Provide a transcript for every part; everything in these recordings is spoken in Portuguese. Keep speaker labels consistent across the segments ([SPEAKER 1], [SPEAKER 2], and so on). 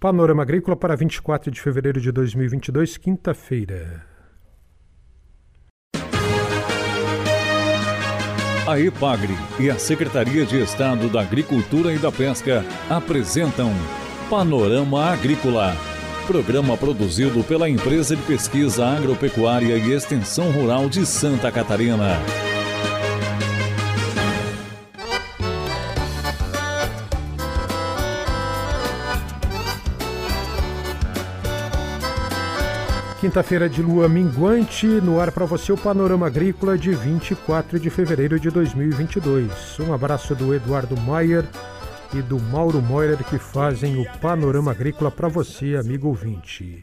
[SPEAKER 1] Panorama Agrícola para 24 de fevereiro de 2022, quinta-feira.
[SPEAKER 2] A EPAGRE e a Secretaria de Estado da Agricultura e da Pesca apresentam Panorama Agrícola, programa produzido pela Empresa de Pesquisa Agropecuária e Extensão Rural de Santa Catarina.
[SPEAKER 1] Quinta-feira de lua minguante, no ar para você o Panorama Agrícola de 24 de fevereiro de 2022. Um abraço do Eduardo Maier e do Mauro Moirer que fazem o Panorama Agrícola para você, amigo ouvinte.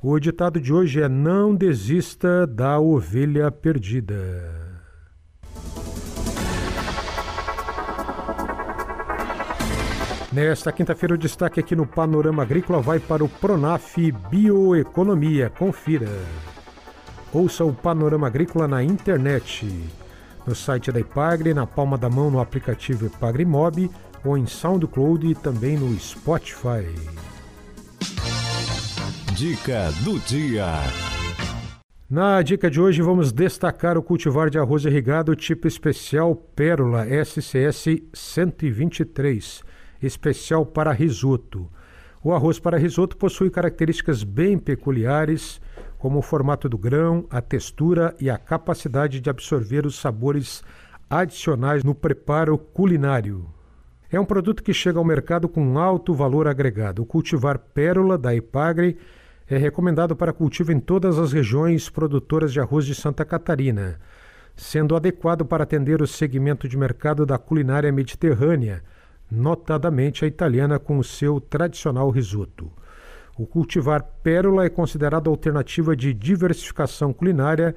[SPEAKER 1] O ditado de hoje é: Não desista da ovelha perdida. Nesta quinta-feira, o destaque aqui no Panorama Agrícola vai para o Pronaf Bioeconomia. Confira. Ouça o Panorama Agrícola na internet, no site da Ipagre, na palma da mão no aplicativo Ipagre Mob ou em SoundCloud e também no Spotify.
[SPEAKER 2] Dica do dia.
[SPEAKER 1] Na dica de hoje vamos destacar o cultivar de arroz irrigado tipo especial Pérola SCS 123 especial para risoto. O arroz para risoto possui características bem peculiares, como o formato do grão, a textura e a capacidade de absorver os sabores adicionais no preparo culinário. É um produto que chega ao mercado com alto valor agregado. O cultivar pérola da Ipagre é recomendado para cultivo em todas as regiões produtoras de arroz de Santa Catarina, sendo adequado para atender o segmento de mercado da culinária mediterrânea notadamente a italiana com o seu tradicional risoto. O cultivar pérola é considerado alternativa de diversificação culinária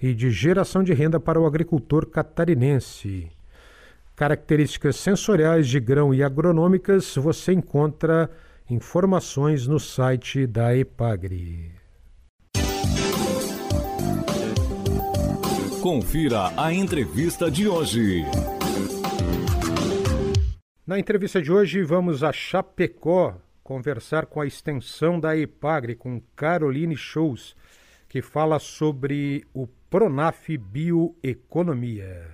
[SPEAKER 1] e de geração de renda para o agricultor catarinense. Características sensoriais de grão e agronômicas você encontra informações no site da Epagre.
[SPEAKER 2] Confira a entrevista de hoje.
[SPEAKER 1] Na entrevista de hoje, vamos a Chapecó conversar com a extensão da EPAGRE, com Caroline Shows, que fala sobre o Pronaf Bioeconomia.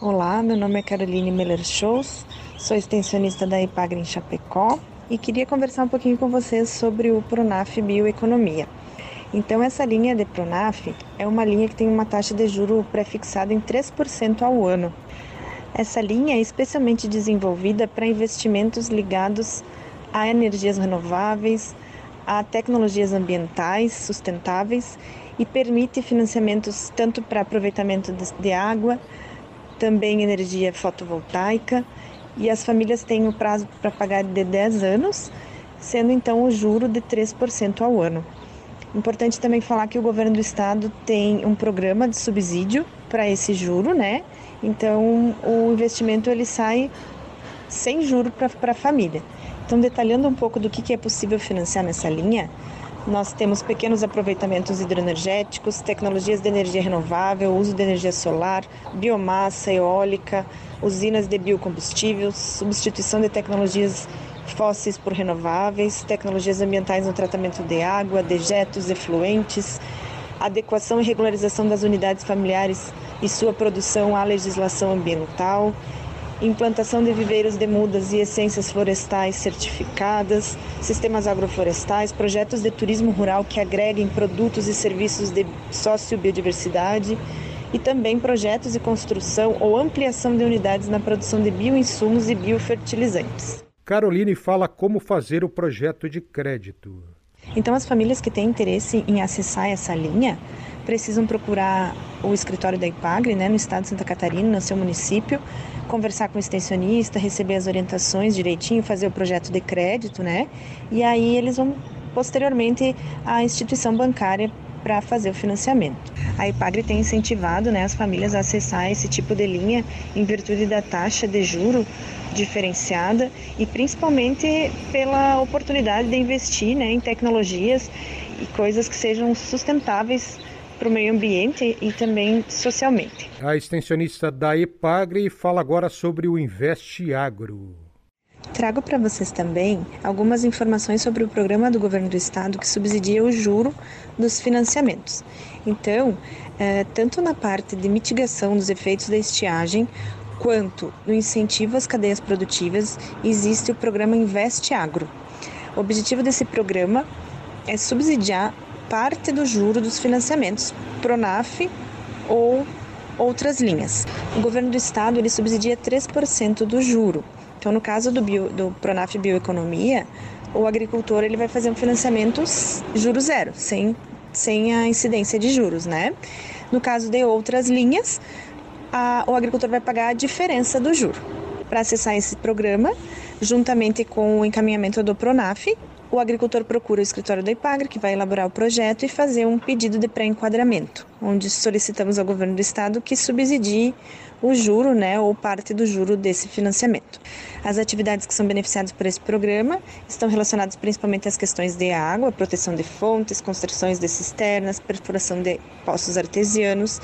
[SPEAKER 3] Olá, meu nome é Caroline Miller Shows, sou extensionista da EPAGRE em Chapecó e queria conversar um pouquinho com vocês sobre o Pronaf Bioeconomia. Então, essa linha de Pronaf é uma linha que tem uma taxa de juro pré-fixada em 3% ao ano. Essa linha é especialmente desenvolvida para investimentos ligados a energias renováveis, a tecnologias ambientais sustentáveis e permite financiamentos tanto para aproveitamento de água, também energia fotovoltaica, e as famílias têm o prazo para pagar de 10 anos, sendo então o juro de 3% ao ano. Importante também falar que o governo do estado tem um programa de subsídio para esse juro, né? Então, o investimento ele sai sem juro para a família. Então, detalhando um pouco do que, que é possível financiar nessa linha, nós temos pequenos aproveitamentos hidroenergéticos, tecnologias de energia renovável, uso de energia solar, biomassa, eólica, usinas de biocombustíveis, substituição de tecnologias fósseis por renováveis, tecnologias ambientais no tratamento de água, dejetos, efluentes, adequação e regularização das unidades familiares e sua produção à legislação ambiental, implantação de viveiros de mudas e essências florestais certificadas, sistemas agroflorestais, projetos de turismo rural que agreguem produtos e serviços de sociobiodiversidade e também projetos de construção ou ampliação de unidades na produção de bioinsumos e biofertilizantes.
[SPEAKER 1] Caroline fala como fazer o projeto de crédito.
[SPEAKER 3] Então, as famílias que têm interesse em acessar essa linha precisam procurar o escritório da IPAGRE, né, no estado de Santa Catarina, no seu município, conversar com o extensionista, receber as orientações direitinho, fazer o projeto de crédito, né? E aí eles vão posteriormente à instituição bancária para fazer o financiamento. A IPAGRE tem incentivado né, as famílias a acessar esse tipo de linha em virtude da taxa de juro diferenciada e principalmente pela oportunidade de investir né, em tecnologias e coisas que sejam sustentáveis para o meio ambiente e também socialmente.
[SPEAKER 1] A extensionista da EPAGRE fala agora sobre o Investe Agro.
[SPEAKER 3] Trago para vocês também algumas informações sobre o programa do governo do estado que subsidia o juro dos financiamentos. Então, é, tanto na parte de mitigação dos efeitos da estiagem, quanto no incentivo às cadeias produtivas, existe o programa Investe Agro. O objetivo desse programa é subsidiar parte do juro dos financiamentos, Pronaf ou outras linhas. O governo do estado ele subsidia 3% do juro. Então, no caso do, bio, do Pronaf Bioeconomia, o agricultor ele vai fazer um financiamento juro zero, sem, sem a incidência de juros, né? No caso de outras linhas, a, o agricultor vai pagar a diferença do juro. Para acessar esse programa, juntamente com o encaminhamento do Pronaf, o agricultor procura o escritório da IPAGRE, que vai elaborar o projeto e fazer um pedido de pré-enquadramento, onde solicitamos ao governo do estado que subsidie o juro, né, ou parte do juro desse financiamento. As atividades que são beneficiadas por esse programa estão relacionadas principalmente às questões de água, proteção de fontes, construções de cisternas, perfuração de poços artesianos,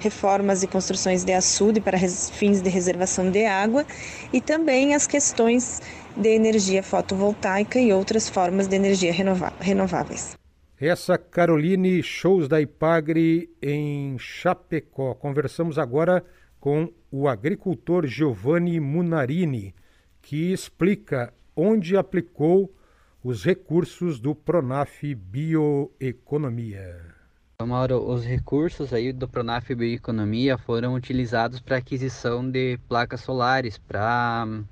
[SPEAKER 3] reformas e construções de açude para fins de reservação de água e também as questões de energia fotovoltaica e outras formas de energia renováveis.
[SPEAKER 1] Essa Caroline Shows da Ipagre em Chapecó. Conversamos agora com o agricultor Giovanni Munarini, que explica onde aplicou os recursos do Pronaf Bioeconomia.
[SPEAKER 4] Mauro, os recursos aí do Pronaf Bioeconomia foram utilizados para aquisição de placas solares, para hum,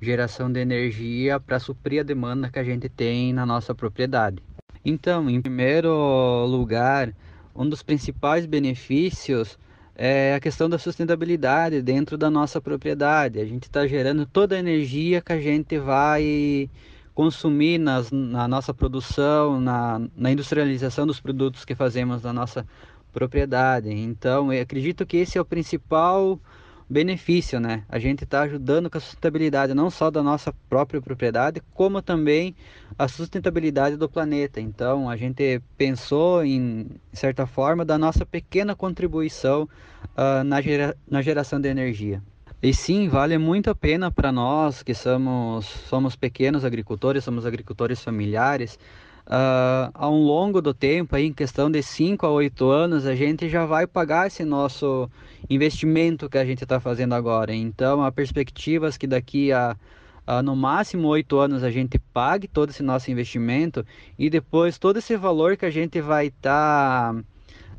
[SPEAKER 4] geração de energia, para suprir a demanda que a gente tem na nossa propriedade. Então, em primeiro lugar, um dos principais benefícios é a questão da sustentabilidade dentro da nossa propriedade. A gente está gerando toda a energia que a gente vai consumir nas, na nossa produção, na, na industrialização dos produtos que fazemos na nossa propriedade. Então, eu acredito que esse é o principal benefício, né? A gente está ajudando com a sustentabilidade não só da nossa própria propriedade, como também a sustentabilidade do planeta. Então, a gente pensou em certa forma da nossa pequena contribuição uh, na, gera na geração de energia. E sim, vale muito a pena para nós que somos, somos pequenos agricultores, somos agricultores familiares, uh, ao longo do tempo, aí, em questão de 5 a 8 anos, a gente já vai pagar esse nosso investimento que a gente está fazendo agora. Então, a perspectiva é que daqui a, a no máximo 8 anos a gente pague todo esse nosso investimento e depois todo esse valor que a gente vai estar. Tá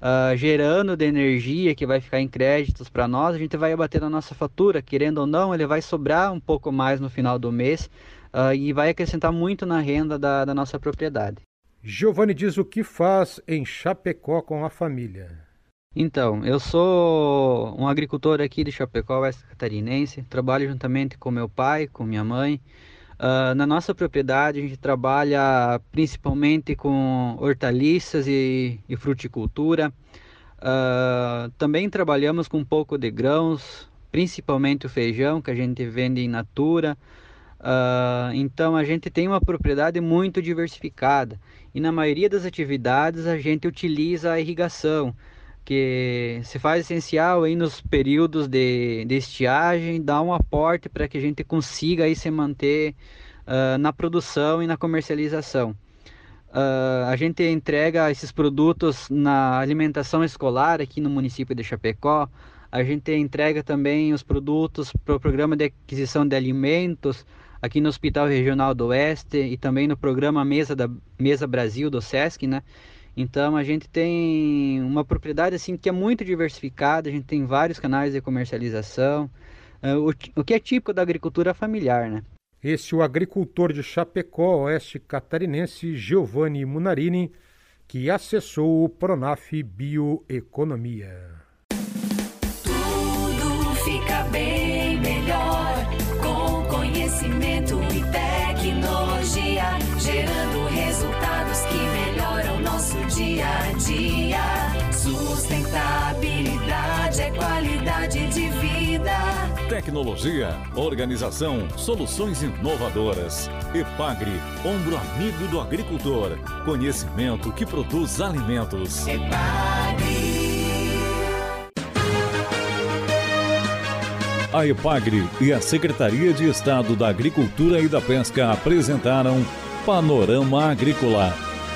[SPEAKER 4] Uh, gerando de energia que vai ficar em créditos para nós, a gente vai abater na nossa fatura, querendo ou não, ele vai sobrar um pouco mais no final do mês uh, e vai acrescentar muito na renda da, da nossa propriedade.
[SPEAKER 1] Giovanni diz o que faz em Chapecó com a família.
[SPEAKER 4] Então, eu sou um agricultor aqui de Chapecó, oeste catarinense. Trabalho juntamente com meu pai, com minha mãe. Uh, na nossa propriedade, a gente trabalha principalmente com hortaliças e, e fruticultura. Uh, também trabalhamos com um pouco de grãos, principalmente o feijão, que a gente vende em natura. Uh, então a gente tem uma propriedade muito diversificada e na maioria das atividades a gente utiliza a irrigação, que se faz essencial aí nos períodos de, de estiagem, dá um aporte para que a gente consiga aí se manter uh, na produção e na comercialização. Uh, a gente entrega esses produtos na alimentação escolar aqui no município de Chapecó. A gente entrega também os produtos para o programa de aquisição de alimentos aqui no Hospital Regional do Oeste e também no programa Mesa, da, Mesa Brasil do SESC, né? Então a gente tem uma propriedade assim que é muito diversificada, a gente tem vários canais de comercialização, uh, o, o que é típico da agricultura familiar, né?
[SPEAKER 1] Esse é o agricultor de Chapecó, oeste catarinense, Giovanni Munarini, que acessou o Pronaf Bioeconomia.
[SPEAKER 5] Tudo fica bem dia. Sustentabilidade é qualidade de vida.
[SPEAKER 2] Tecnologia, organização, soluções inovadoras. Epagre, ombro amigo do agricultor. Conhecimento que produz alimentos.
[SPEAKER 5] Epagre.
[SPEAKER 2] A EPAGRE e a Secretaria de Estado da Agricultura e da Pesca apresentaram Panorama Agrícola,